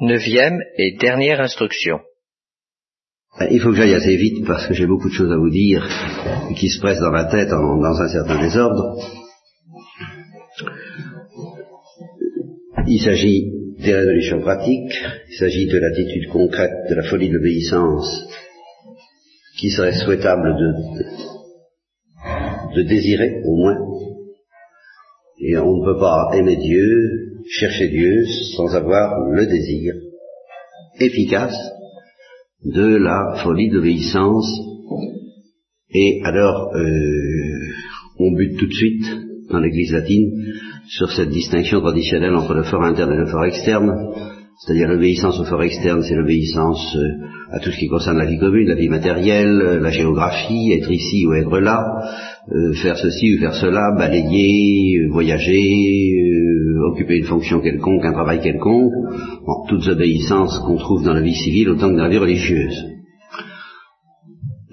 Neuvième et dernière instruction. Ben, il faut que j'aille assez vite parce que j'ai beaucoup de choses à vous dire qui se pressent dans la tête en- dans un certain désordre. Il s'agit des résolutions pratiques, il s'agit de l'attitude concrète, de la folie d'obéissance qui serait souhaitable de, de désirer au moins. Et on ne peut pas aimer Dieu, chercher Dieu sans avoir le désir efficace de la folie d'obéissance. Et alors, euh, on bute tout de suite dans l'Église latine sur cette distinction traditionnelle entre le fort interne et le fort externe. C'est-à-dire l'obéissance au fort externe, c'est l'obéissance euh, à tout ce qui concerne la vie commune, la vie matérielle, euh, la géographie, être ici ou être là, faire ceci ou faire cela, balayer, voyager, occuper une fonction quelconque, un travail quelconque, toutes obéissances qu'on trouve dans la vie civile autant que dans la vie religieuse.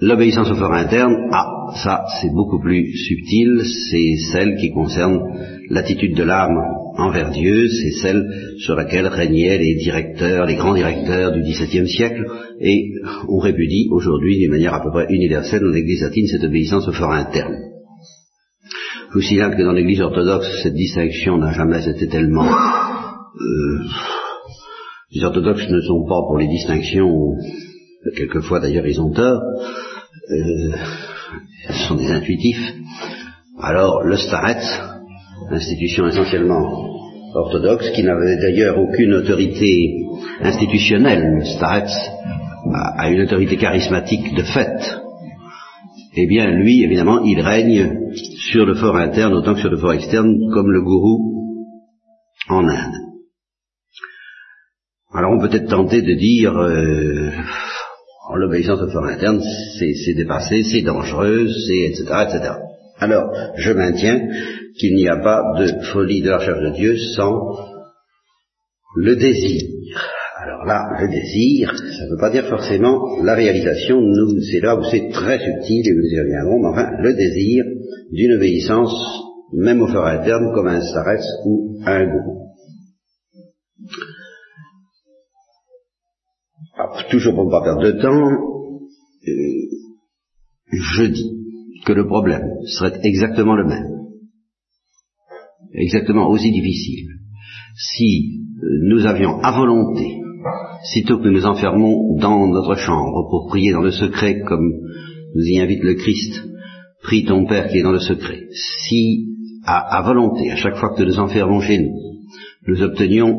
L'obéissance au fort interne, ah, ça c'est beaucoup plus subtil, c'est celle qui concerne l'attitude de l'âme envers Dieu, c'est celle sur laquelle régnaient les directeurs, les grands directeurs du XVIIe siècle, et on répudie aujourd'hui d'une manière à peu près universelle dans l'Église latine cette obéissance au fort interne. Vous signale que dans l'Église orthodoxe, cette distinction n'a jamais été tellement... euh, les orthodoxes ne sont pas pour les distinctions, quelquefois d'ailleurs ils ont tort, euh, ce sont des intuitifs. Alors le Staret, institution essentiellement orthodoxe, qui n'avait d'ailleurs aucune autorité institutionnelle, le Staret a une autorité charismatique de fait, eh bien lui, évidemment, il règne sur le fort interne autant que sur le fort externe, comme le gourou en Inde. Alors on peut être tenté de dire, euh, l'obéissance au fort interne, c'est c'est dépassé, c'est dangereux, c'est etc., etc. Alors, je maintiens qu'il n'y a pas de folie de la recherche de Dieu sans le désir. Alors là, le désir, ça ne veut pas dire forcément la réalisation, nous, c'est là où c'est très subtil et nous y reviendrons, mais enfin, le désir d'une obéissance, même au fort interne, comme un starets ou un gourou. Alors, toujours pour ne pas perdre de temps, euh, je dis que le problème serait exactement le même, exactement aussi difficile, si euh, nous avions à volonté, sitôt que nous nous enfermons dans notre chambre pour prier dans le secret, comme nous y invite le Christ, prie ton Père qui est dans le secret, si à, volonté, à chaque fois que nous nous enfermons chez nous, nous obtenions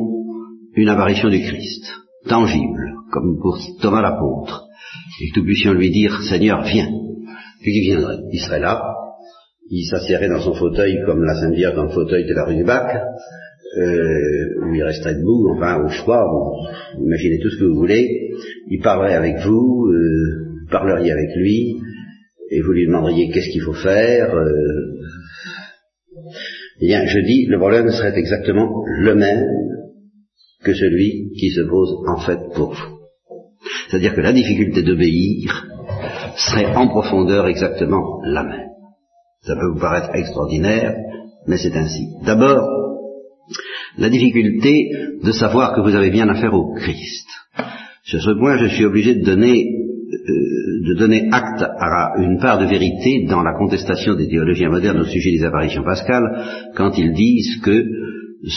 une apparition du Christ, tangible, comme pour Thomas l'apôtre, et que nous puissions lui dire, Seigneur, viens, puis il viendrait, il serait là, il s'assierait dans son fauteuil comme la Sainte Vierge dans le fauteuil de la rue du Bac, euh, où il resterait debout, enfin au froid, vous imaginez tout ce que vous voulez, il parlerait avec vous, euh, vous parleriez avec lui, et vous lui demanderiez qu'est-ce qu'il faut faire. euh. Eh bien, je dis, le problème serait exactement le même que celui qui se pose en fait pour vous. C'est-à-dire que la difficulté d'obéir serait en profondeur exactement la même. Ça peut vous paraître extraordinaire, mais c'est ainsi. D'abord, la difficulté de savoir que vous avez bien affaire au Christ. Sur ce point, je suis obligé de donner, euh, de donner acte à une part de vérité dans la contestation des théologiens modernes au sujet des apparitions pascales, quand ils disent que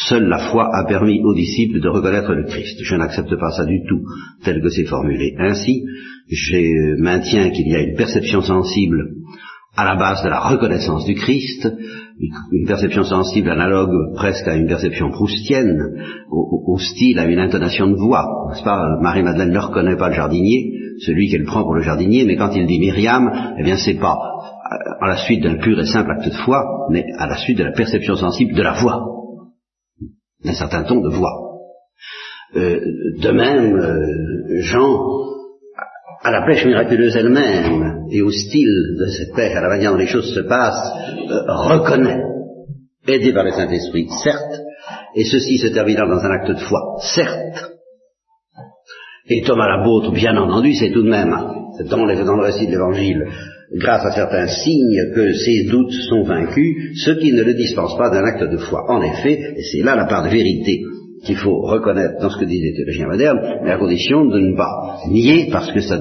seule la foi a permis aux disciples de reconnaître le Christ. Je n'accepte pas ça du tout, tel que c'est formulé. Ainsi, je maintiens qu'il y a une perception sensible à la base de la reconnaissance du Christ, une perception sensible analogue presque à une perception proustienne, au, style, à une intonation de voix. N'est-ce pas? Marie-Madeleine ne reconnaît pas le jardinier, celui qu'elle prend pour le jardinier, mais quand il dit Myriam, eh bien c'est pas à la suite d'un pur et simple acte de foi, mais à la suite de la perception sensible de la voix, d'un certain ton de voix. Euh, de même, euh, Jean, à la pêche miraculeuse elle-même et au style de cette pêche, à la manière dont les choses se passent, euh, reconnaît, aidé par le Saint-Esprit, certes, et ceci se terminant dans un acte de foi, certes. Et Thomas l'apôtre, bien entendu, c'est tout de même, dans le, dans le récit de l'Évangile, grâce à certains signes que ses doutes sont vaincus, ce qui ne le dispense pas d'un acte de foi. En effet, et c'est là la part de vérité qu'il faut reconnaître dans ce que disent les théologiens modernes, mais à condition de ne pas nier, parce que ça,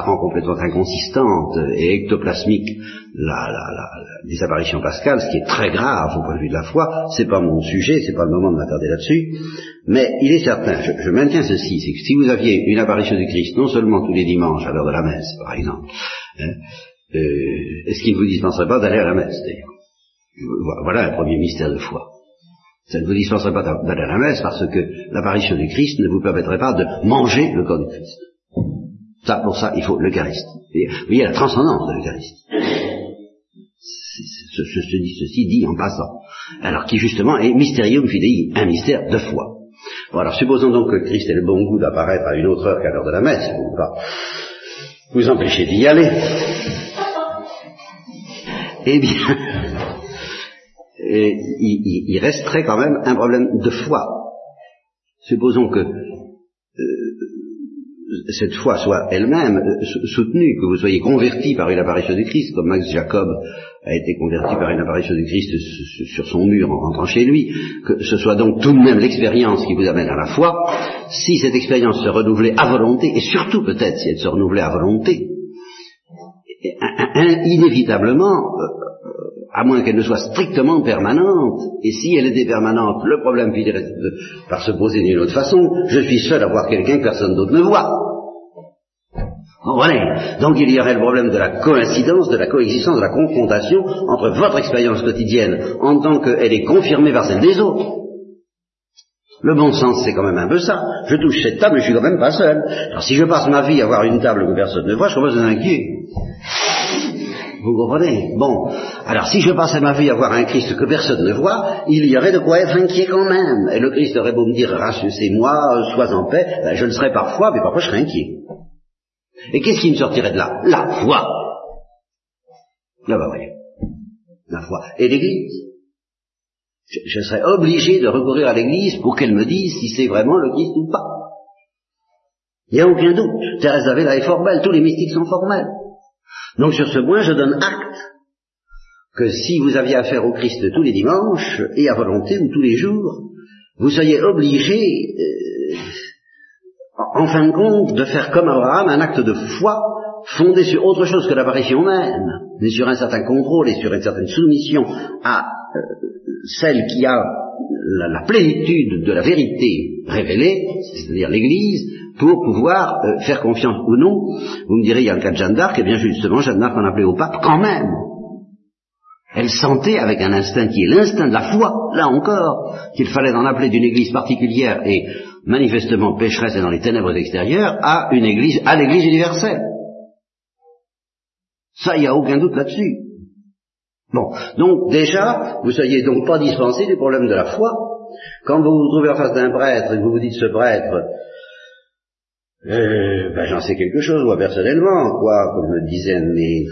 rend complètement inconsistante et ectoplasmique la, la, la, les apparitions pascales, ce qui est très grave au point de vue de la foi. C'est pas mon sujet, c'est pas le moment de m'attarder là-dessus, mais il est certain, je, je maintiens ceci, c'est que si vous aviez une apparition du Christ, non seulement tous les dimanches à l'heure de la messe, par exemple, hein, euh, est-ce qu'il ne vous dispenserait pas d'aller à la messe, d'ailleurs? Voilà un premier mystère de foi. Ça ne vous dispenserait pas d'aller à la messe parce que l'apparition du Christ ne vous permettrait pas de manger le corps du Christ. Ça, pour ça, il faut l'Eucharistie. Vous voyez la transcendance de l'Eucharistie. Ceci dit en passant. Alors qui justement est mysterium fidei, un mystère de foi. Bon, alors supposons donc que Christ ait le bon goût d'apparaître à une autre heure qu'à l'heure de la messe, pour pas vous empêcher d'y aller. Eh bien, il, il, resterait quand même un problème de foi. Supposons que euh, cette foi soit elle-même euh, soutenue, que vous soyez converti par une apparition du Christ, comme Max Jacob a été converti par une apparition du Christ sur son mur en rentrant chez lui, que ce soit donc tout de même l'expérience qui vous amène à la foi, si cette expérience se renouvelait à volonté, et surtout peut-être si elle se renouvelait à volonté, inévitablement, euh, à moins qu'elle ne soit strictement permanente, et si elle était permanente, le problème finirait par se poser d'une autre façon, je suis seul à voir quelqu'un que personne d'autre ne voit. Voilà. Donc il y aurait le problème de la coïncidence, de la coexistence, de la confrontation entre votre expérience quotidienne en tant qu'elle est confirmée par celle des autres. Le bon sens, c'est quand même un peu ça. Je touche cette table, je suis quand même pas seul. Alors si je passe ma vie à voir une table que personne ne voit, je commence à inquiet. Vous comprenez? Bon. Alors si je passe ma vie à voir un Christ que personne ne voit, il y aurait de quoi être inquiet quand même. Et le Christ aurait beau me dire, c'est moi, sois en paix, ben, je le serais parfois, mais parfois je serais inquiet. Et qu'est-ce qui me sortirait de là? La foi. Là, bah voyez. La foi. Et l'Église? Je, je, serais obligé de recourir à l'Église pour qu'elle me dise si c'est vraiment le Christ ou pas. Il n'y a aucun doute. Thérèse d'Avila est formelle, tous les mystiques sont formels. Donc sur ce point, je donne acte que si vous aviez affaire au Christ tous les dimanches, et à volonté, ou tous les jours, vous soyez obligé, euh, en fin de compte, de faire comme Abraham un acte de foi fondé sur autre chose que l'apparition même, mais sur un certain contrôle et sur une certaine soumission à euh, celle qui a la, plénitude de la vérité révélée, c'est-à-dire l'Église, pour pouvoir euh, faire confiance ou non. Vous me direz, il y a le cas de Jeanne d'Arc, et bien justement, Jeanne d'Arc en appelait au pape quand même. Elle sentait avec un instinct qui est l'instinct de la foi, là encore, qu'il fallait en appeler d'une église particulière et manifestement pécheresse et dans les ténèbres extérieures à une église, à l'église universelle. Ça, il n'y a aucun doute là-dessus. Bon, donc déjà, vous soyez donc pas dispensé du problème de la foi. Quand vous vous trouvez en face d'un prêtre et que vous vous dites ce prêtre, euh, ben, j'en sais quelque chose, moi personnellement, quoi, comme me disaient mes,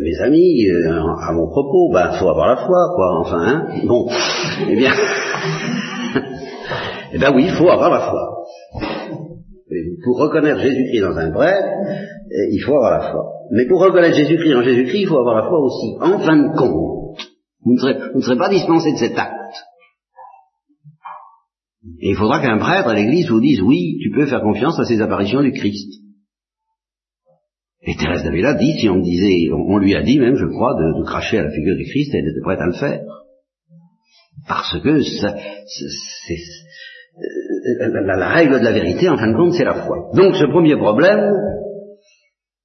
mes amis, euh, à mon propos, ben faut avoir la foi, quoi, enfin, hein, bon, eh bien, eh ben oui, il faut avoir la foi. pour reconnaître Jésus-Christ dans un prêtre, eh, il faut avoir la foi. Mais pour reconnaître Jésus-Christ en Jésus-Christ, il faut avoir la foi aussi. En fin de compte, vous ne serez, vous ne serez pas dispensé de cet acte. Il faudra qu'un prêtre à l'église vous dise oui, tu peux faire confiance à ces apparitions du Christ. Et Thérèse d'Avila dit, si on disait, on, lui a dit même, je crois, de, cracher à la figure du Christ, elle était prête à le faire. Parce que c'est, euh, la, la, règle de la vérité, en fin de compte, c'est la foi. Donc ce premier problème,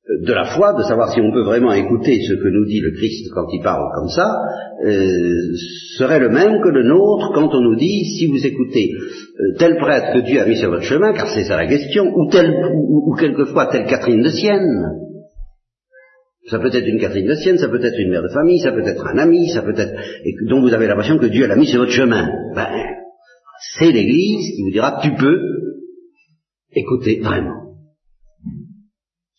de la foi, de savoir si on peut vraiment écouter ce que nous dit le Christ quand il parle comme ça, euh, serait le même que le nôtre quand on nous dit si vous écoutez euh, tel prêtre que Dieu a mis sur votre chemin, car c'est ça la question, ou, tel, ou, quelquefois telle Catherine de Sienne. Ça peut être une Catherine de Sienne, ça peut être une mère de famille, ça peut être un ami, ça peut être et dont vous avez l'impression que Dieu l'a mis sur votre chemin. Ben, c'est l'Église qui vous dira tu peux écouter vraiment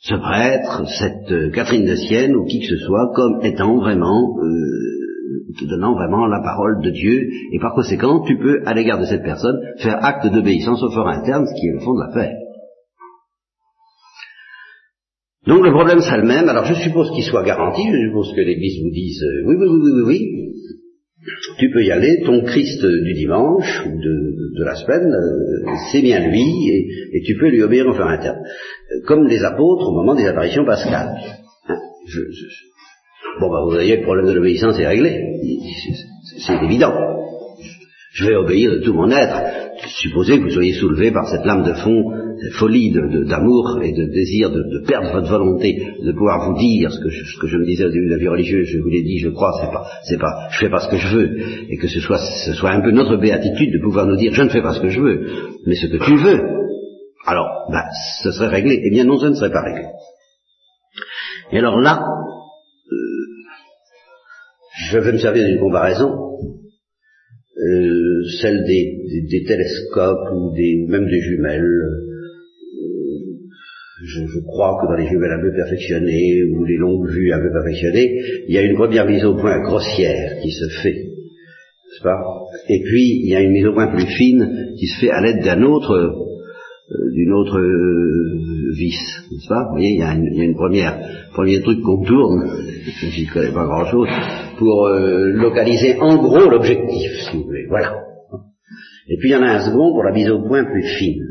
ce prêtre, cette euh, Catherine de Sienne ou qui que ce soit comme étant vraiment, euh, te donnant vraiment la parole de Dieu, et par conséquent, tu peux, à l'égard de cette personne, faire acte d'obéissance au fort interne, ce qui est le fond de l'affaire. Donc le problème c'est le même, alors je suppose qu'il soit garanti, je suppose que l'Église vous dise euh, oui, oui, oui, oui, oui, tu peux y aller, ton Christ du dimanche ou de, la semaine, euh, c'est bien lui, et, tu peux lui obéir en faire interne. Comme les apôtres au moment des apparitions pascales. Hein, bon, bah, vous voyez, le problème de l'obéissance est réglé. C'est évident. Je vais obéir de tout mon être. Supposez que vous soyez soulevé par cette lame de fond, cette folie d'amour et de désir de, perdre votre volonté, de pouvoir vous dire ce que, je, me disais au début de la vie religieuse, je vous l'ai dit, je crois, c'est pas, c'est pas, je fais pas ce que je veux, et que ce soit, ce soit un peu notre béatitude de pouvoir nous dire, je ne fais pas ce que je veux, mais ce que tu veux. Alors, ben, ce serait réglé. Eh bien, non, ce ne serait pas réglé. Et alors là, euh, je vais me servir d'une comparaison euh, celle des, télescopes ou des, même des jumelles. Euh, je, crois que dans les jumelles un peu perfectionnées ou les longues vues un peu perfectionnées, il y a une première mise au point grossière qui se fait, n'est-ce pas? Et puis il y a une mise au point plus fine qui se fait à l'aide d'un autre, euh, d'une autre vis, n'est-ce pas? Vous voyez, il y a une, première, premier truc qu'on tourne, je ne connais pas grand-chose, pour localiser en gros l'objectif, si vous voulez. Voilà. Et puis il y en a un second pour la mise au point plus fine.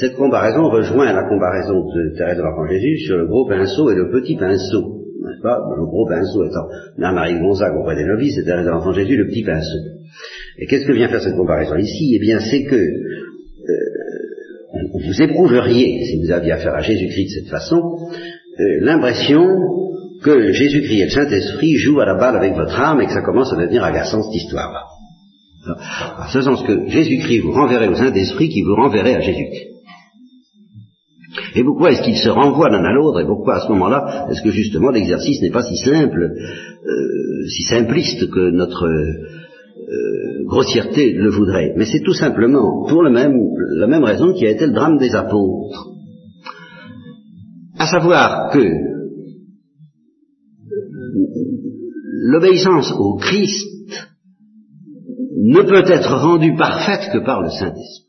cette comparaison rejoint la comparaison de Thérèse de l'Enfant Jésus sur le gros pinceau et le petit pinceau. N'est-ce pas? Le gros pinceau étant Marie Gonzague auprès des novices et Thérèse de l'Enfant Jésus le petit pinceau. Et qu'est-ce que vient faire cette comparaison ici? Eh bien, c'est que euh, vous éprouveriez, si vous aviez affaire à Jésus-Christ de cette façon, euh, l'impression que Jésus-Christ et le Saint-Esprit jouent à la balle avec votre âme et que ça commence à devenir agaçant cette histoire-là. En ce sens que Jésus-Christ vous renverrait au Saint-Esprit qui vous renverrait à Jésus-Christ. Et pourquoi est-ce qu'ils se renvoient l'un à l'autre et pourquoi à ce moment-là est-ce que justement l'exercice n'est pas si simple, euh, si simpliste que notre euh, grossièreté le voudrait? Mais c'est tout simplement pour le même, la même raison qui a été le drame des apôtres. À savoir que l'obéissance au Christ ne peut être rendue parfaite que par le Saint-Esprit.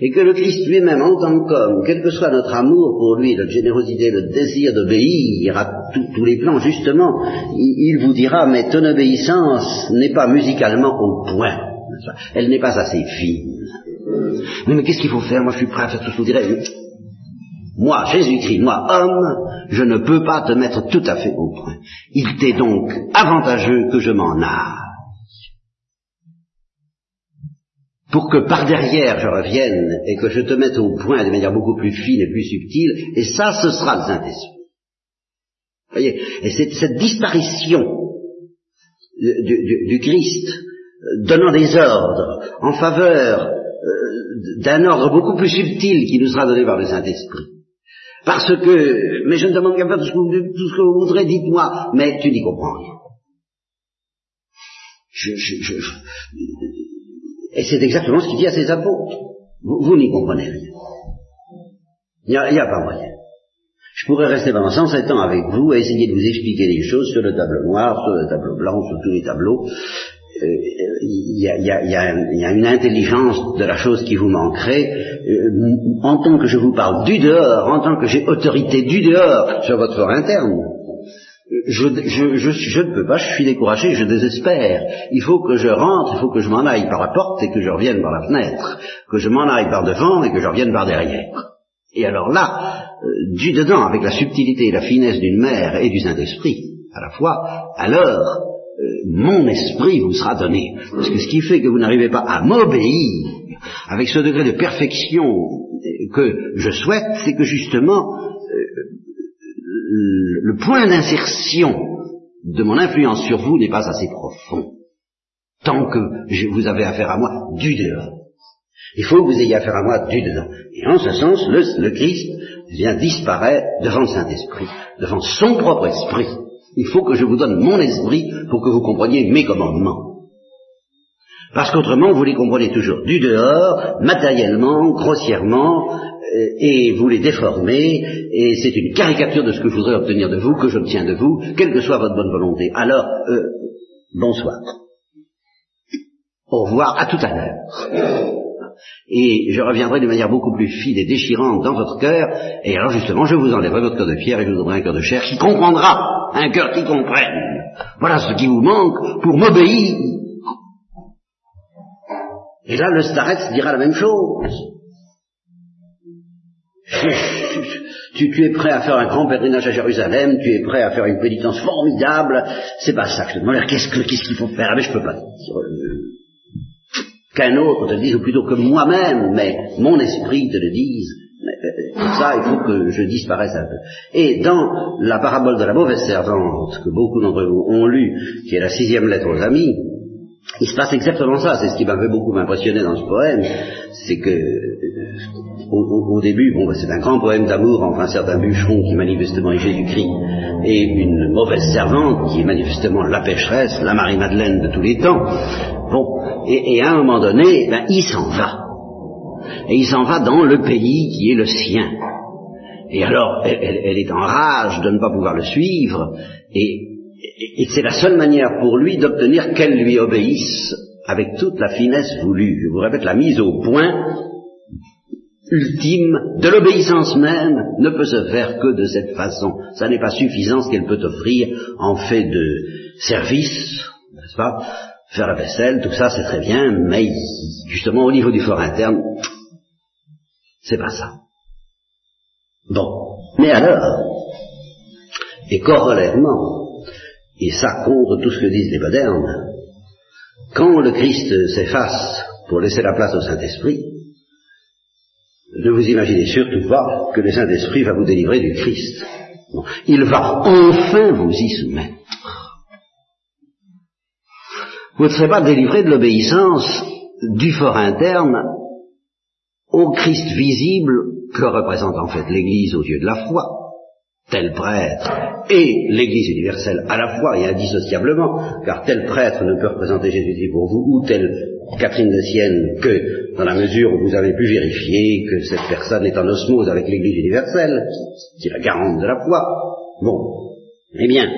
Et que le Christ lui-même, en tant qu'homme, quel que soit notre amour pour lui, notre générosité, le désir d'obéir à tous les plans, justement, il, vous dira, mais ton obéissance n'est pas musicalement au point. Elle n'est pas assez fine. Mais, qu'est-ce qu'il faut faire? Moi, je suis prêt à faire tout ce que vous direz. Moi, Jésus-Christ, moi, homme, je ne peux pas te mettre tout à fait au point. Il t'est donc avantageux que je m'en aille. pour que par derrière je revienne et que je te mette au point de manière beaucoup plus fine et plus subtile, et ça, ce sera le Saint-Esprit. voyez Et c'est cette disparition du, Christ donnant des ordres en faveur euh, d'un ordre beaucoup plus subtil qui nous sera donné par le Saint-Esprit. Parce que, mais je ne demande qu'à faire tout ce, que vous, voudrez, dites-moi, mais tu n'y comprends rien. je, et c'est exactement ce qu'il dit à ses apôtres. Vous, n'y comprenez rien. Il n'y a, pas moyen. Je pourrais rester pendant 107 ans avec vous et essayer de vous expliquer des choses sur le tableau noir, sur le tableau blanc, sur tous les tableaux. Il y, a, une intelligence de la chose qui vous manquerait. Euh, en tant que je vous parle du dehors, en tant que j'ai autorité du dehors sur votre fort interne, je, je, ne peux pas, je suis découragé, je désespère. Il faut que je rentre, il faut que je m'en aille par la porte et que je revienne par la fenêtre, que je m'en aille par devant et que je revienne par derrière. Et alors là, euh, du dedans, avec la subtilité et la finesse d'une mère et du Saint-Esprit, à la fois, alors euh, mon esprit vous sera donné. Parce que ce qui fait que vous n'arrivez pas à m'obéir avec ce degré de perfection que je souhaite, c'est que justement, le point d'insertion de mon influence sur vous n'est pas assez profond. Tant que vous avez affaire à moi du dehors. Il faut que vous ayez affaire à moi du dedans. Et en ce sens, le, Christ vient disparaître devant le Saint-Esprit, devant son propre esprit. Il faut que je vous donne mon esprit pour que vous compreniez mes commandements. Parce qu'autrement, vous les comprenez toujours du dehors, matériellement, grossièrement, euh, et vous les déformez, et c'est une caricature de ce que je voudrais obtenir de vous, que j'obtiens de vous, quelle que soit votre bonne volonté. Alors, euh, bonsoir. Au revoir, à tout à l'heure. Et je reviendrai de manière beaucoup plus fine et déchirante dans votre cœur, et alors justement, je vous enlèverai votre cœur de pierre et je vous donnerai un cœur de chair qui comprendra, un cœur qui comprenne. Voilà ce qui vous manque pour m'obéir. Et là, le starets dira la même chose. Tu, es prêt à faire un grand pèlerinage à Jérusalem, tu es prêt à faire une pénitence formidable, c'est pas ça que je te demande. Qu'est-ce qu'il faut faire? Ah, Mais je peux pas qu'un autre te le dise, ou plutôt que moi-même, mais mon esprit te le dise. Pour euh, ça, il faut que je disparaisse un peu. Et dans la parabole de la mauvaise servante, que beaucoup d'entre vous ont lu, qui est la sixième lettre aux amis, il se passe exactement ça. C'est ce qui m'avait beaucoup impressionné dans ce poème, c'est que au, début, bon, c'est un grand poème d'amour entre un certain bûcheron qui manifestement est Jésus-Christ et une mauvaise servante qui est manifestement la pécheresse, la Marie-Madeleine de tous les temps. Bon, et, à un moment donné, ben, il s'en va. Et il s'en va dans le pays qui est le sien. Et alors, elle, est en rage de ne pas pouvoir le suivre, et, et c'est la seule manière pour lui d'obtenir qu'elle lui obéisse avec toute la finesse voulue. Je vous répète, la mise au point ultime de l'obéissance même ne peut se faire que de cette façon. Ça n'est pas suffisant ce qu'elle peut offrir en fait de service, n'est-ce pas? Faire la vaisselle, tout ça c'est très bien, mais justement au niveau du fort interne, c'est pas ça. Bon, mais alors, et corollairement, et ça contre tout ce que disent les modernes, quand le Christ s'efface pour laisser la place au Saint-Esprit, ne vous imaginez surtout pas que le Saint-Esprit va vous délivrer du Christ. Il va enfin vous y soumettre. Vous ne serez pas délivré de l'obéissance du fort interne au Christ visible que représente en fait l'Église aux yeux de la foi, tel prêtre, et l'Église universelle à la fois et indissociablement, car tel prêtre ne peut représenter Jésus-Christ pour vous, ou tel Catherine de Sienne que dans la mesure où vous avez pu vérifier que cette personne est en osmose avec l'Église universelle, qui la garante de la foi. Bon, eh bien,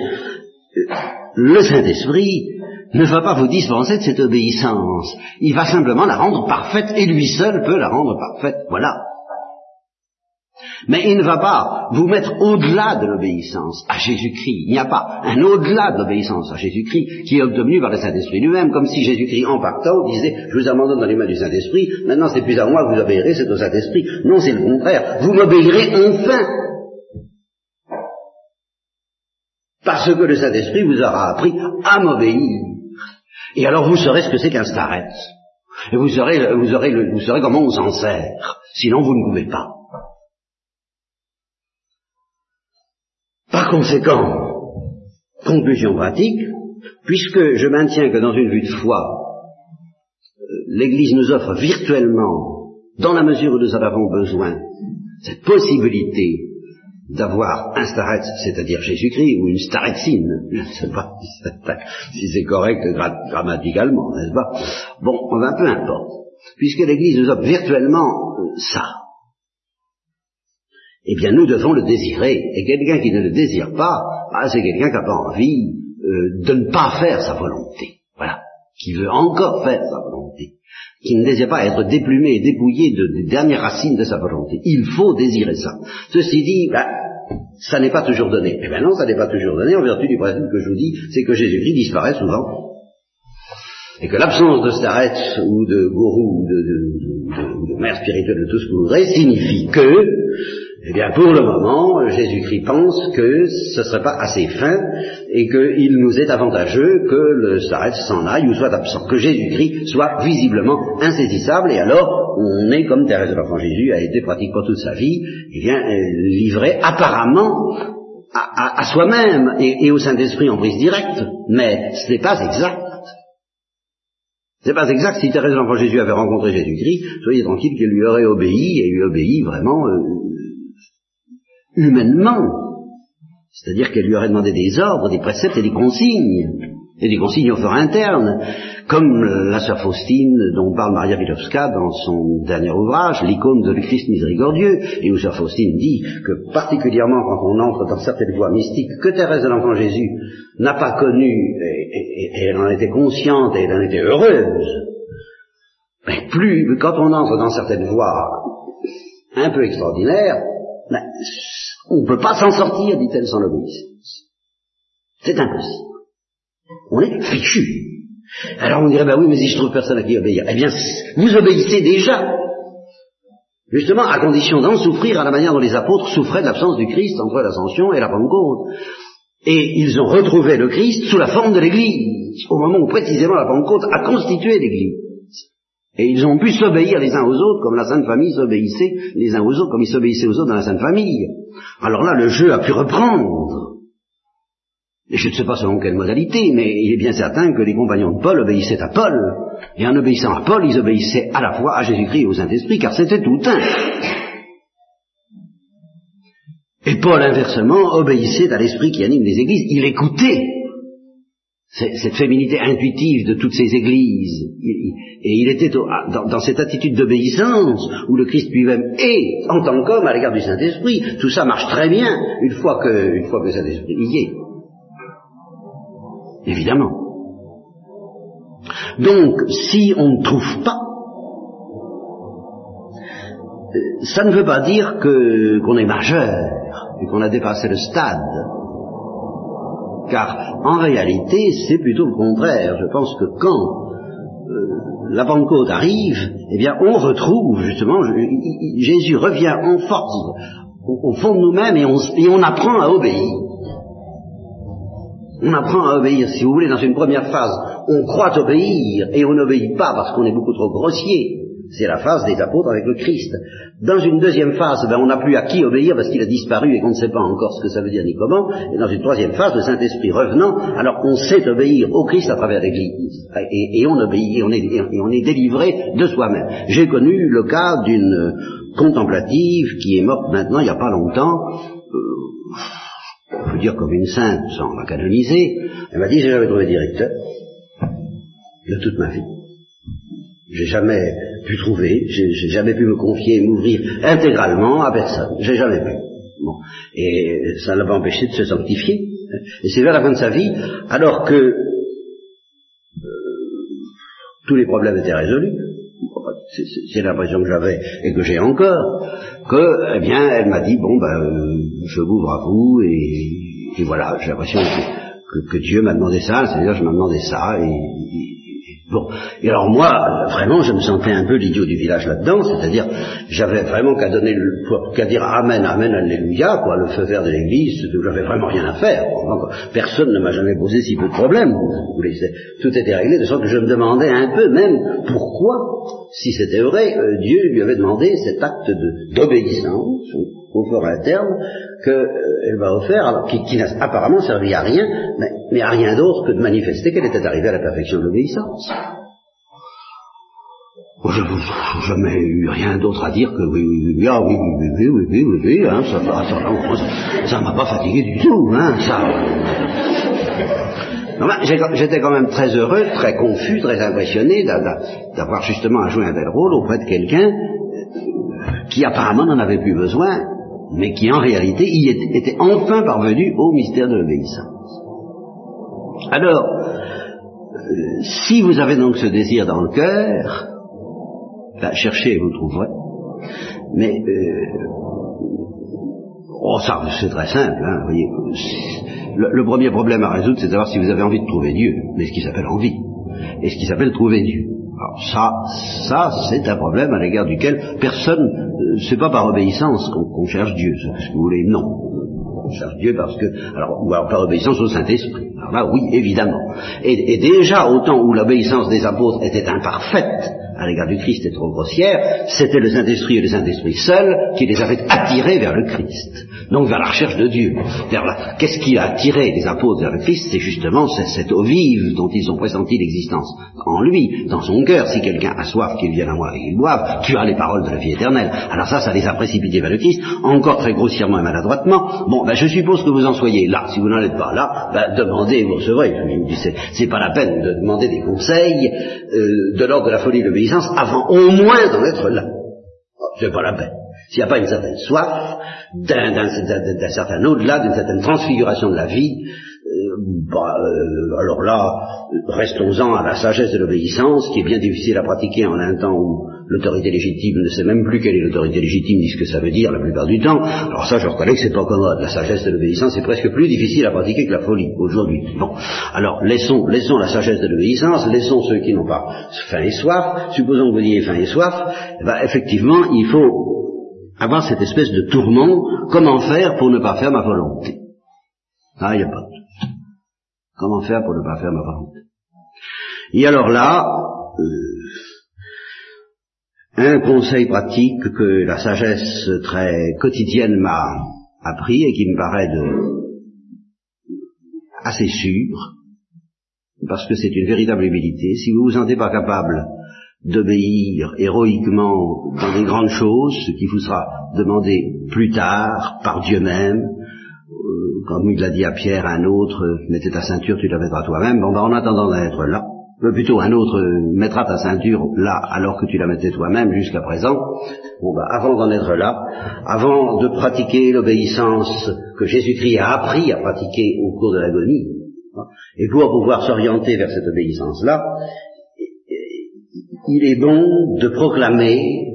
le Saint-Esprit ne va pas vous dispenser de cette obéissance. Il va simplement la rendre parfaite, et lui seul peut la rendre parfaite. Voilà. Mais il ne va pas vous mettre au-delà de l'obéissance à Jésus-Christ. Il n'y a pas un au-delà de l'obéissance à Jésus-Christ qui est obtenu par le Saint-Esprit lui-même, comme si Jésus-Christ, en partant, disait, je vous abandonne dans les mains du Saint-Esprit, maintenant c'est plus à moi que vous obéirez, c'est au Saint-Esprit. Non, c'est le contraire. Vous m'obéirez enfin. Parce que le Saint-Esprit vous aura appris à m'obéir. Et alors vous saurez ce que c'est qu'un starret. Et vous saurez, vous, aurez vous saurez comment on s'en sert. Sinon vous ne pouvez pas. Par conséquent, conclusion pratique, puisque je maintiens que dans une vue de foi, l'Église nous offre virtuellement, dans la mesure où nous en avons besoin, cette possibilité d'avoir un staretz, c'est-à-dire Jésus-Christ, ou une staretzine, je ne sais pas? Si c'est correct grammaticalement, n'est-ce pas? Bon, va peu importe. Puisque l'Église nous offre virtuellement euh, ça, eh bien nous devons le désirer. Et quelqu'un qui ne le désire pas, ah, c'est quelqu'un qui n'a pas envie euh, de ne pas faire sa volonté. Qui veut encore faire sa volonté. Qui ne désire pas être déplumé et dépouillé de, des dernières racines de sa volonté. Il faut désirer ça. Ceci dit, bah, ça n'est pas toujours donné. Eh bien non, ça n'est pas toujours donné en vertu du principe que je vous dis, c'est que Jésus-Christ disparaît souvent. Et que l'absence de starets ou de gourou ou de, de, de mère spirituelle de tout ce que vous voudrez signifie que eh bien, pour le moment, Jésus-Christ pense que ce ne serait pas assez fin et qu'il nous est avantageux que le s'arrête, s'en aille ou soit absent, que Jésus-Christ soit visiblement insaisissable et alors on est, comme Thérèse de l'Enfant Jésus a été pratiquement toute sa vie, eh bien, euh, livré apparemment à, soi-même et, au Saint-Esprit en prise directe, mais ce n'est pas exact. C'est pas exact. Si Thérèse de l'Enfant Jésus avait rencontré Jésus-Christ, soyez tranquille qu'elle lui aurait obéi et lui obéit vraiment euh, humainement. C'est-à-dire qu'elle lui aurait demandé des ordres, des préceptes et des consignes, et des consignes au fort interne, comme la sœur Faustine dont parle Maria Wilowska dans son dernier ouvrage, l'icône de Christ miséricordieux, et où sœur Faustine dit que particulièrement quand on entre dans certaines voies mystiques que Thérèse de l'Enfant Jésus n'a pas connues, et, elle en était consciente et elle en était heureuse, mais plus, quand on entre dans certaines voies un peu extraordinaires, ben, on ne peut pas s'en sortir, dit-elle, sans l'obéissance. C'est impossible. On est fichu. Alors on dirait, bah oui, mais si je trouve personne à qui obéir, eh bien, vous obéissez déjà. Justement, à condition d'en souffrir à la manière dont les apôtres souffraient de l'absence du Christ entre l'ascension et la Pentecôte. Et ils ont retrouvé le Christ sous la forme de l'Église, au moment où précisément la Pentecôte a constitué l'Église. Et ils ont pu s'obéir les uns aux autres comme la Sainte Famille s'obéissait les uns aux autres, comme ils s'obéissaient aux autres dans la Sainte Famille. Alors là, le jeu a pu reprendre. Et je ne sais pas selon quelle modalité, mais il est bien certain que les compagnons de Paul obéissaient à Paul. Et en obéissant à Paul, ils obéissaient à la fois à Jésus-Christ et au Saint-Esprit, car c'était tout un. Et Paul, inversement, obéissait à l'Esprit qui anime les églises. Il écoutait cette féminité intuitive de toutes ces églises. Et il était dans, cette attitude d'obéissance où le Christ lui-même est, en tant qu'homme, à l'égard du Saint-Esprit. Tout ça marche très bien une fois que, une fois que le Saint-Esprit y est. Évidemment. Donc, si on ne trouve pas, euh, ça ne veut pas dire que qu'on est majeur et qu'on a dépassé le stade. Car en réalité, c'est plutôt le contraire. Je pense que quand euh, la Pentecôte arrive, eh bien, on retrouve justement, Jésus revient en force au, fond de nous-mêmes et on, et on apprend à obéir. On apprend à obéir, si vous voulez, dans une première phase, on croit obéir et on n'obéit pas parce qu'on est beaucoup trop grossier. C'est la phase des apôtres avec le Christ. Dans une deuxième phase, ben, on n'a plus à qui obéir parce qu'il a disparu et qu'on ne sait pas encore ce que ça veut dire ni comment. Et dans une troisième phase, le Saint-Esprit revenant, alors on sait obéir au Christ à travers l'Église. Et, on obéit, et on est, on est délivré de soi-même. J'ai connu le cas d'une contemplative qui est morte maintenant il n'y a pas longtemps. Euh, on peut dire comme une sainte sans la canoniser. Elle m'a dit, j'ai jamais trouvé directeur de toute ma vie. J'ai jamais pu trouver, j'ai jamais pu me confier, m'ouvrir intégralement à personne. J'ai jamais pu. Bon. Et ça ne l'a pas empêché de se sanctifier. Et c'est vers la fin de sa vie, alors que euh, tous les problèmes étaient résolus, c'est l'impression que j'avais et que j'ai encore, que, eh bien, elle m'a dit, bon, ben, je m'ouvre à vous, et, voilà, j'ai l'impression que, que, Dieu m'a demandé ça, c'est-à-dire je m'a demandé ça, et, Bon, et alors moi, vraiment, je me sentais un peu l'idiot du village là-dedans, c'est-à-dire, j'avais vraiment qu'à donner, qu'à dire Amen, Amen, Alléluia, quoi, le feu vert de l'Église, j'avais vraiment rien à faire. Personne ne m'a jamais posé si peu de problèmes. Tout était réglé, de sorte que je me demandais un peu même pourquoi, si c'était vrai, euh, Dieu lui avait demandé cet acte d'obéissance au fort interne qu'elle euh, va offrir, alors qui, qui n'a apparemment servi à rien, mais mais à rien d'autre que de manifester qu'elle était arrivée à la perfection de l'obéissance. Je n'ai jamais eu rien d'autre à dire que oui, oui, oui, ah, oui, oui, oui, oui, oui, oui, oui, hein, ça, ça, ça m'a pas fatigué du tout, hein, ça. J'étais quand même très heureux, très confus, très impressionné d'avoir justement à jouer un tel rôle auprès de quelqu'un euh, qui apparemment n'en avait plus besoin, mais qui en réalité y était enfin parvenu au mystère de l'obéissance. Alors, si vous avez donc ce désir dans le cœur, ben, cherchez et vous trouverez. Mais, euh, oh ça, c'est très simple, hein, voyez. Le, premier problème à résoudre, c'est de savoir si vous avez envie de trouver Dieu, mais ce qui s'appelle envie, et ce qui s'appelle trouver Dieu. Alors ça, ça, c'est un problème à l'égard duquel personne, euh, c'est pas par obéissance qu'on cherche Dieu, ce que vous voulez, non Dieu parce que, alors, ou alors par obéissance au Saint-Esprit. Alors là, oui, évidemment. Et déjà, au temps où l'obéissance des apôtres était imparfaite, à l'égard du Christ est trop grossière, c'était le Saint-Esprit et le Saint-Esprit seul qui les avait attirés vers le Christ, donc vers la recherche de Dieu. Qu'est-ce qui a attiré les apôtres vers le Christ? C'est justement cette eau vive dont ils ont pressenti l'existence en lui, dans son cœur. Si quelqu'un a soif, qu'il vienne à moi et qu'il boive, tu as les paroles de la vie éternelle. Alors ça, ça les a précipités vers le Christ, encore très grossièrement et maladroitement. Bon, ben, je suppose que vous en soyez là. Si vous n'en êtes pas là, ben, demandez vous recevrez. C'est pas la peine de demander des conseils euh, de l'ordre de la folie de avant au moins d'en être là. Oh, c'est pas la peine. S'il n'y a pas une certaine soif, d'un certain au-delà, d'une certaine transfiguration de la vie, euh, bah, euh, alors là, restons-en à la sagesse de l'obéissance, qui est bien difficile à pratiquer en un temps où l'autorité légitime ne sait même plus quelle est l'autorité légitime, ni ce que ça veut dire la plupart du temps. Alors ça, je reconnais que c'est pas commode. La sagesse de l'obéissance est presque plus difficile à pratiquer que la folie aujourd'hui. Bon, alors laissons, la sagesse de l'obéissance, laissons ceux qui n'ont pas faim et soif. Supposons que vous ayez faim et soif, eh ben, effectivement, il faut avoir cette espèce de tourment. Comment faire pour ne pas faire ma volonté? Ah, il n'y a pas Comment faire pour ne pas faire ma volonté? Et alors là, euh, un conseil pratique que la sagesse très quotidienne m'a appris et qui me paraît de assez sûr, parce que c'est une véritable humilité, si vous vous sentez pas capable d'obéir héroïquement dans des grandes choses, ce qui vous sera demandé plus tard par Dieu même, euh, comme il l'a dit à Pierre, un autre, mettais ta ceinture, tu la mettras toi-même, bon ben en attendant d'être là, plutôt un autre mettra ta ceinture là alors que tu la mettais toi-même jusqu'à présent. Bon, bah, avant d'en être là, avant de pratiquer l'obéissance que Jésus-Christ a appris à pratiquer au cours de l'agonie, hein, et pour pouvoir s'orienter vers cette obéissance-là, il est bon de proclamer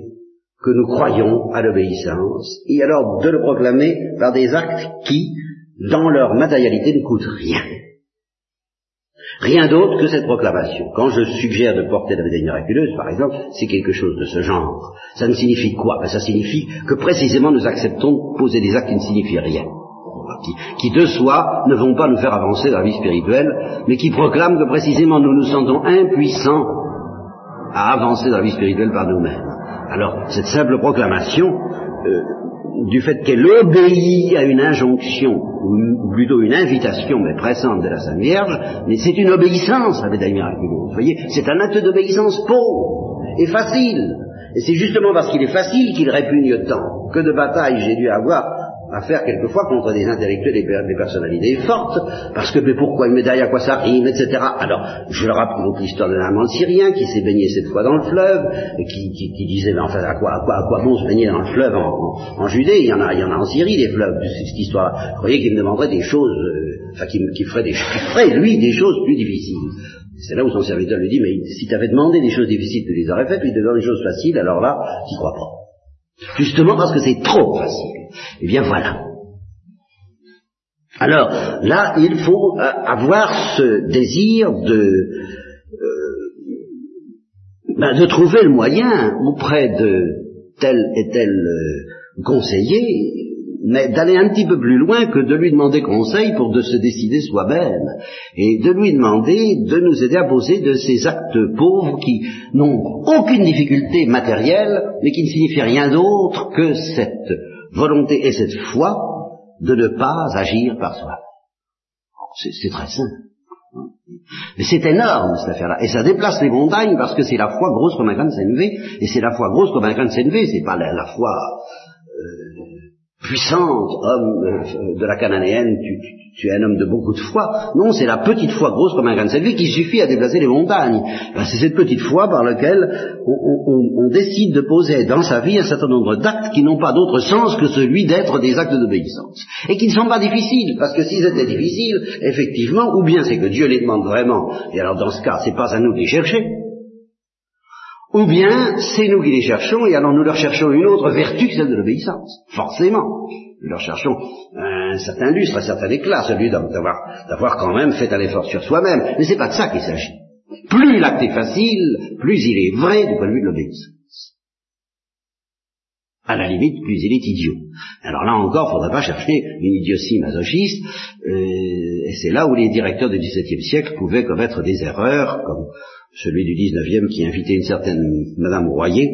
que nous croyons à l'obéissance, et alors de le proclamer par des actes qui, dans leur matérialité, ne coûtent rien. Rien d'autre que cette proclamation. Quand je suggère de porter la médaille miraculeuse, par exemple, c'est quelque chose de ce genre. Ça ne signifie quoi? Ben, Ça signifie que précisément nous acceptons de poser des actes qui ne signifient rien. Qui, qui, de soi ne vont pas nous faire avancer dans la vie spirituelle, mais qui proclament que précisément nous nous sentons impuissants à avancer dans la vie spirituelle par nous-mêmes. Alors, cette simple proclamation, euh, du fait qu'elle obéit à une injonction, ou plutôt une invitation, mais pressante de la Sainte Vierge, mais c'est une obéissance, la médaille miraculeuse. Vous voyez, c'est un acte d'obéissance pauvre et facile. Et c'est justement parce qu'il est facile qu'il répugne tant. Que de batailles j'ai dû avoir à faire quelquefois contre des intellectuels et des personnalités fortes, parce que mais pourquoi médaille, à quoi ça rime, etc. Alors, je leur raconte l'histoire d'un amant syrien qui s'est baigné cette fois dans le fleuve, et qui, qui, qui disait, mais enfin, à quoi, à quoi, à quoi bon se baigner dans le fleuve en, en, Judée? Il y, en a, il y en a en Syrie, des fleuves, cette histoire-là. Croyez qu'il me demanderait des choses, euh, enfin, qu'il qui ferait, des, ferait, lui, des choses plus difficiles. C'est là où son serviteur lui dit, mais si tu avais demandé des choses difficiles, tu les aurais faites, lui te donne des choses faciles, alors là, tu crois pas. Justement parce que c'est trop facile. Eh bien voilà. Alors là, il faut euh, avoir ce désir de, euh, ben, de trouver le moyen auprès de tel et tel euh, conseiller d'aller un petit peu plus loin que de lui demander conseil pour de se décider soi-même, et de lui demander de nous aider à poser de ces actes pauvres qui n'ont aucune difficulté matérielle, mais qui ne signifient rien d'autre que cette volonté et cette foi de ne pas agir par soi. C'est très simple. Mais c'est énorme cette affaire-là. Et ça déplace les montagnes parce que c'est la foi grosse comme un grain de CNV, et c'est la foi grosse comme un grain de CNV, c'est pas la, foi puissante, homme euh, de la cananéenne, tu, es un homme de beaucoup de foi. Non, c'est la petite foi grosse comme un grain de sel qui suffit à déplacer les montagnes. Ben, c'est cette petite foi par laquelle on, décide de poser dans sa vie un certain nombre d'actes qui n'ont pas d'autre sens que celui d'être des actes d'obéissance. Et qui ne sont pas difficiles, parce que s'ils étaient difficiles, effectivement, ou bien c'est que Dieu les demande vraiment, et alors dans ce cas, c'est pas à nous de les chercher, ou bien c'est nous qui les cherchons et alors nous leur cherchons une autre vertu que celle de l'obéissance. Forcément. Nous leur cherchons un certain lustre, un certain éclat, celui d'avoir, quand même fait un effort sur soi-même. Mais c'est pas de ça qu'il s'agit. Plus l'acte est facile, plus il est vrai du point de vue de l'obéissance. À la limite, plus il est idiot. Alors là encore, il ne faudrait pas chercher une idiotie masochiste, euh, et c'est là où les directeurs du XVIIe siècle pouvaient commettre des erreurs, comme celui du 19e qui invitait une certaine Madame Royer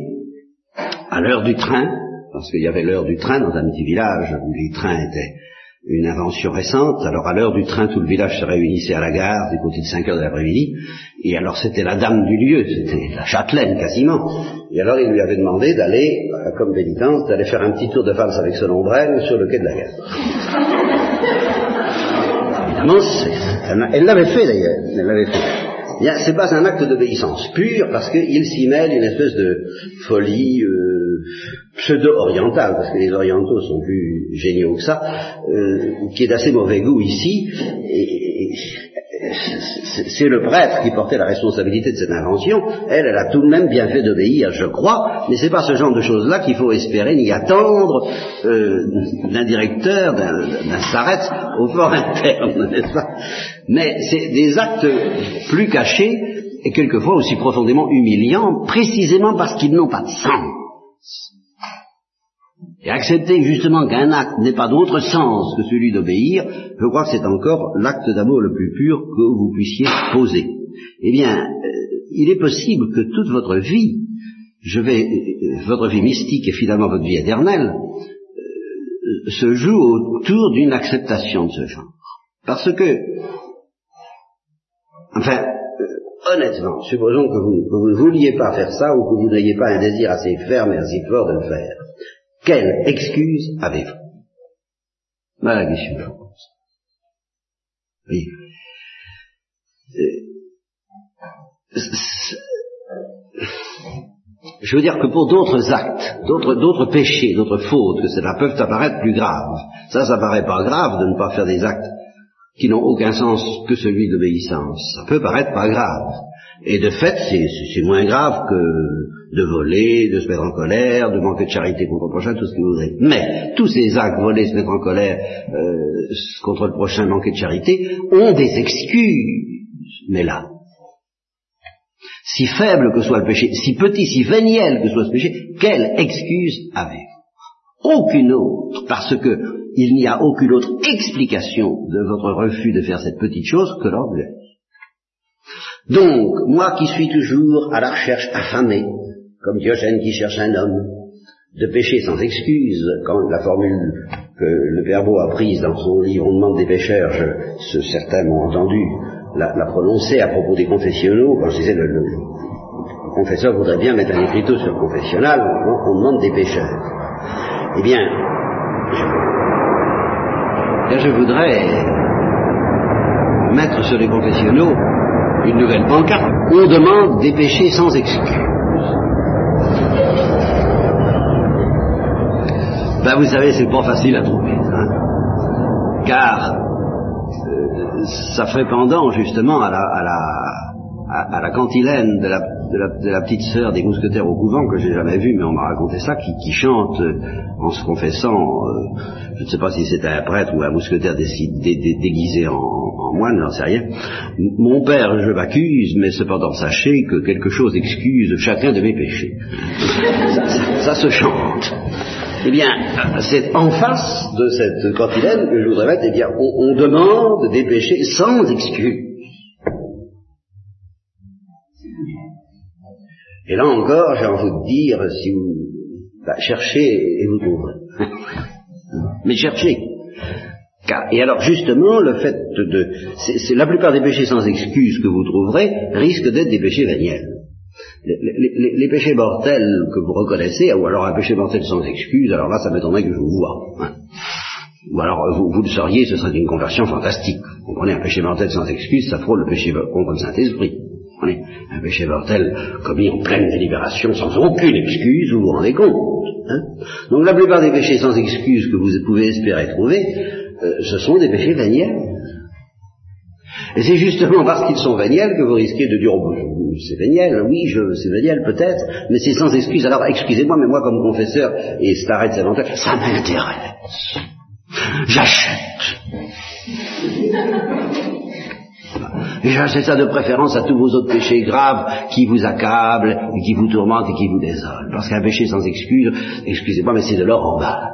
à l'heure du train, parce qu'il y avait l'heure du train dans un petit village où les trains étaient une invention récente. Alors à l'heure du train, tout le village se réunissait à la gare du côté de 5 heures de l'après-midi. Et alors c'était la dame du lieu, c'était la châtelaine quasiment. Et alors il lui avait demandé d'aller, euh, comme pénitence, d'aller faire un petit tour de valse avec son ombrelle sur le quai de la gare. Évidemment, elle l'avait fait d'ailleurs, elle l'avait fait c'est pas un acte d'obéissance pure parce qu'il s'y mêle une espèce de folie euh, pseudo-orientale, parce que les orientaux sont plus géniaux que ça, euh, qui est d'assez mauvais goût ici. C'est le prêtre qui portait la responsabilité de cette invention. Elle, elle a tout de même bien fait d'obéir, je crois, mais c'est pas ce genre de choses-là qu'il faut espérer ni attendre euh, d'un directeur, d'un sarret au fort interne, n'est-ce pas? Mais c'est des actes plus cachés et quelquefois aussi profondément humiliants, précisément parce qu'ils n'ont pas de sens. Et accepter justement qu'un acte n'ait pas d'autre sens que celui d'obéir, je crois que c'est encore l'acte d'amour le plus pur que vous puissiez poser. Eh bien, euh, il est possible que toute votre vie, je vais, euh, votre vie mystique et finalement votre vie éternelle, euh, se joue autour d'une acceptation de ce genre. Parce que, enfin, honnêtement, supposons que vous, que vous ne vouliez pas faire ça ou que vous n'ayez pas un désir assez ferme et assez fort de le faire. Quelle excuse avez-vous? Que je. Oui. Je veux dire que pour d'autres actes, d'autres, d'autres péchés, d'autres fautes que cela peuvent apparaître plus graves. Ça, ça paraît pas grave de ne pas faire des actes qui n'ont aucun sens que celui d'obéissance. Ça peut paraître pas grave. Et de fait, c'est moins grave que de voler, de se mettre en colère, de manquer de charité contre le prochain, tout ce que vous voudrez. Mais tous ces actes, voler, se mettre en colère euh, contre le prochain, manquer de charité, ont des excuses. Mais là, si faible que soit le péché, si petit, si véniel que soit ce péché, quelle excuse avez-vous? Aucune autre, parce que il n'y a aucune autre explication de votre refus de faire cette petite chose que l'orgueil. Donc, moi qui suis toujours à la recherche affamée, comme Diogène qui cherche un homme, de pécher sans excuse, quand la formule que le Père Beau a prise dans son livre On demande des pécheurs, je, certains m'ont entendu la, prononcer à propos des confessionnaux, quand je disais le, le, confesseur voudrait bien mettre un écriteau sur le confessionnal, on, demande des pécheurs. Eh bien, je voudrais mettre sur les confessionnaux une nouvelle pancarte. On demande des péchés sans excuse. Ben vous savez, c'est pas facile à trouver. Hein. Car euh, ça ferait pendant justement à la, à la, à, la cantilène de la, petite sœur des mousquetaires au couvent que j'ai jamais vue, mais on m'a raconté ça, qui, chante euh, en se confessant, euh, je ne sais pas si c'était un prêtre ou un mousquetaire déguisé en moine, j'en sais rien. Mon père, je m'accuse, mais cependant sachez que quelque chose excuse chacun de mes péchés. ça, se chante. Eh bien, c'est en face de cette cantilène que je voudrais mettre, eh bien, on, demande des péchés sans excuse. Et là encore, j'ai envie de dire, si vous bah, cherchez et vous trouverez. Mais cherchez. et alors justement, le fait de... c'est, la plupart des péchés sans excuse que vous trouverez risquent d'être des péchés véniels. Les, péchés mortels que vous reconnaissez, ou alors un péché mortel sans excuse, alors là, ça m'étonnerait que je vous vois. Hein. Ou alors, vous, vous, le sauriez, ce serait une conversion fantastique. Vous comprenez, un péché mortel sans excuse, ça frôle le péché contre le Saint-Esprit. Un péché mortel commis en pleine délibération, sans aucune excuse, vous vous rendez compte. Hein Donc la plupart des péchés sans excuse que vous pouvez espérer trouver, euh, ce sont des péchés véniels. Et c'est justement parce qu'ils sont véniels que vous risquez de dire, oh, c'est véniel, oui, c'est véniel peut-être, mais c'est sans excuse. Alors excusez-moi, mais moi comme confesseur, et Starrett c'est ça m'intéresse. J'achète. J'achète ça de préférence à tous vos autres péchés graves qui vous accablent, et qui vous tourmentent et qui vous désolent. Parce qu'un péché sans excuse, excusez-moi, mais c'est de l'or en barre.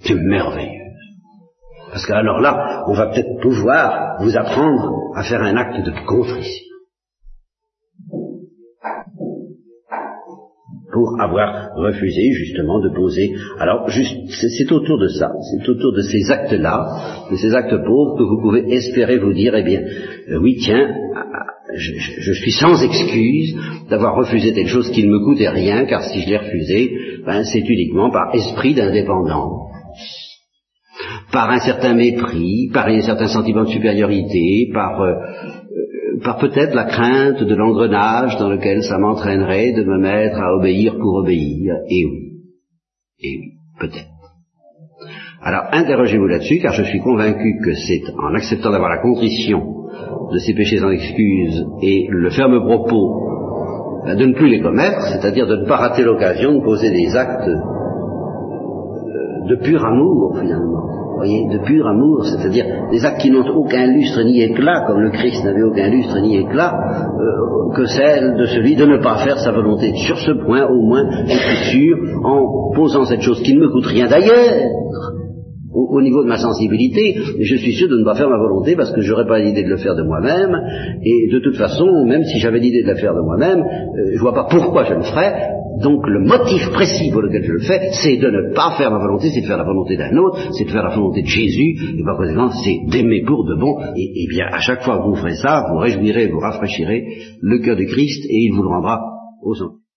C'est merveilleux. Parce qu'alors là, on va peut-être pouvoir vous apprendre à faire un acte de contrition. pour avoir refusé justement de poser. Alors, c'est autour de ça, c'est autour de ces actes-là, de ces actes pauvres, que vous pouvez espérer vous dire, eh bien, euh, oui, tiens, ah, ah, je, suis sans excuse d'avoir refusé telle chose qui ne me coûtait rien, car si je l'ai refusé, ben, c'est uniquement par esprit d'indépendance par un certain mépris, par un certain sentiment de supériorité, par euh, par peut-être la crainte de l'engrenage dans lequel ça m'entraînerait de me mettre à obéir pour obéir. Et oui, et oui, peut-être. Alors interrogez-vous là-dessus, car je suis convaincu que c'est en acceptant d'avoir la contrition de ces péchés en excuse et le ferme propos de ne plus les commettre, c'est-à-dire de ne pas rater l'occasion de poser des actes euh, de pur amour finalement de pur amour, c'est-à-dire des actes qui n'ont aucun lustre ni éclat, comme le Christ n'avait aucun lustre ni éclat, euh, que celle de celui de ne pas faire sa volonté. Sur ce point, au moins, je suis sûr, en posant cette chose qui ne me coûte rien d'ailleurs, au, niveau de ma sensibilité, je suis sûr de ne pas faire ma volonté parce que j'aurais pas l'idée de le faire de moi-même, et de toute façon, même si j'avais l'idée de le faire de moi-même, euh, je vois pas pourquoi je le ferais, donc le motif précis pour lequel je le fais, c'est de ne pas faire ma volonté, c'est de faire la volonté d'un autre, c'est de faire la volonté de Jésus, et par conséquent, c'est d'aimer pour de bon, et, et bien à chaque fois que vous ferez ça, vous réjouirez, vous rafraîchirez le cœur de Christ, et il vous le rendra aux autres.